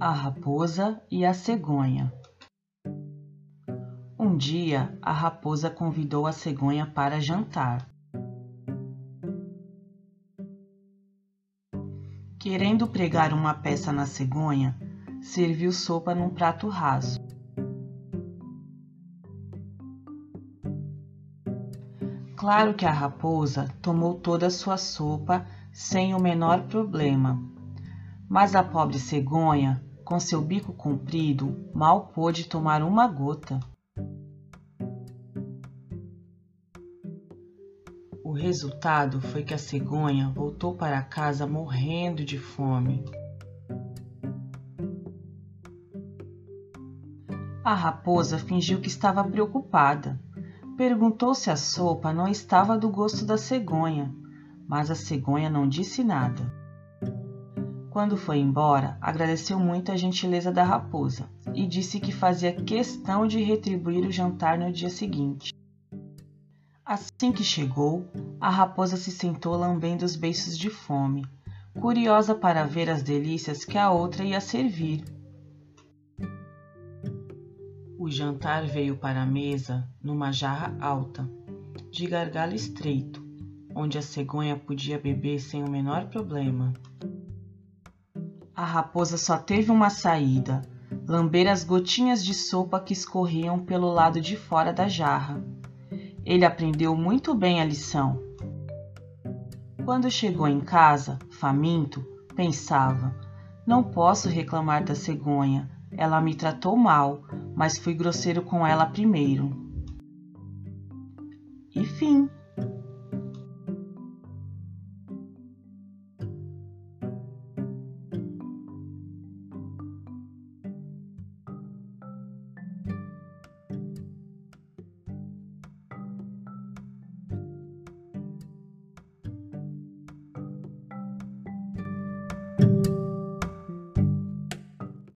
A raposa e a cegonha. Um dia, a raposa convidou a cegonha para jantar. Querendo pregar uma peça na cegonha, serviu sopa num prato raso. Claro que a raposa tomou toda a sua sopa sem o menor problema, mas a pobre cegonha com seu bico comprido, mal pôde tomar uma gota. O resultado foi que a cegonha voltou para casa morrendo de fome. A raposa fingiu que estava preocupada. Perguntou se a sopa não estava do gosto da cegonha, mas a cegonha não disse nada. Quando foi embora, agradeceu muito a gentileza da raposa e disse que fazia questão de retribuir o jantar no dia seguinte. Assim que chegou, a raposa se sentou lambendo os beiços de fome, curiosa para ver as delícias que a outra ia servir. O jantar veio para a mesa numa jarra alta, de gargalo estreito, onde a cegonha podia beber sem o menor problema. A raposa só teve uma saída: lamber as gotinhas de sopa que escorriam pelo lado de fora da jarra. Ele aprendeu muito bem a lição. Quando chegou em casa, faminto, pensava: não posso reclamar da cegonha. Ela me tratou mal, mas fui grosseiro com ela primeiro. E fim.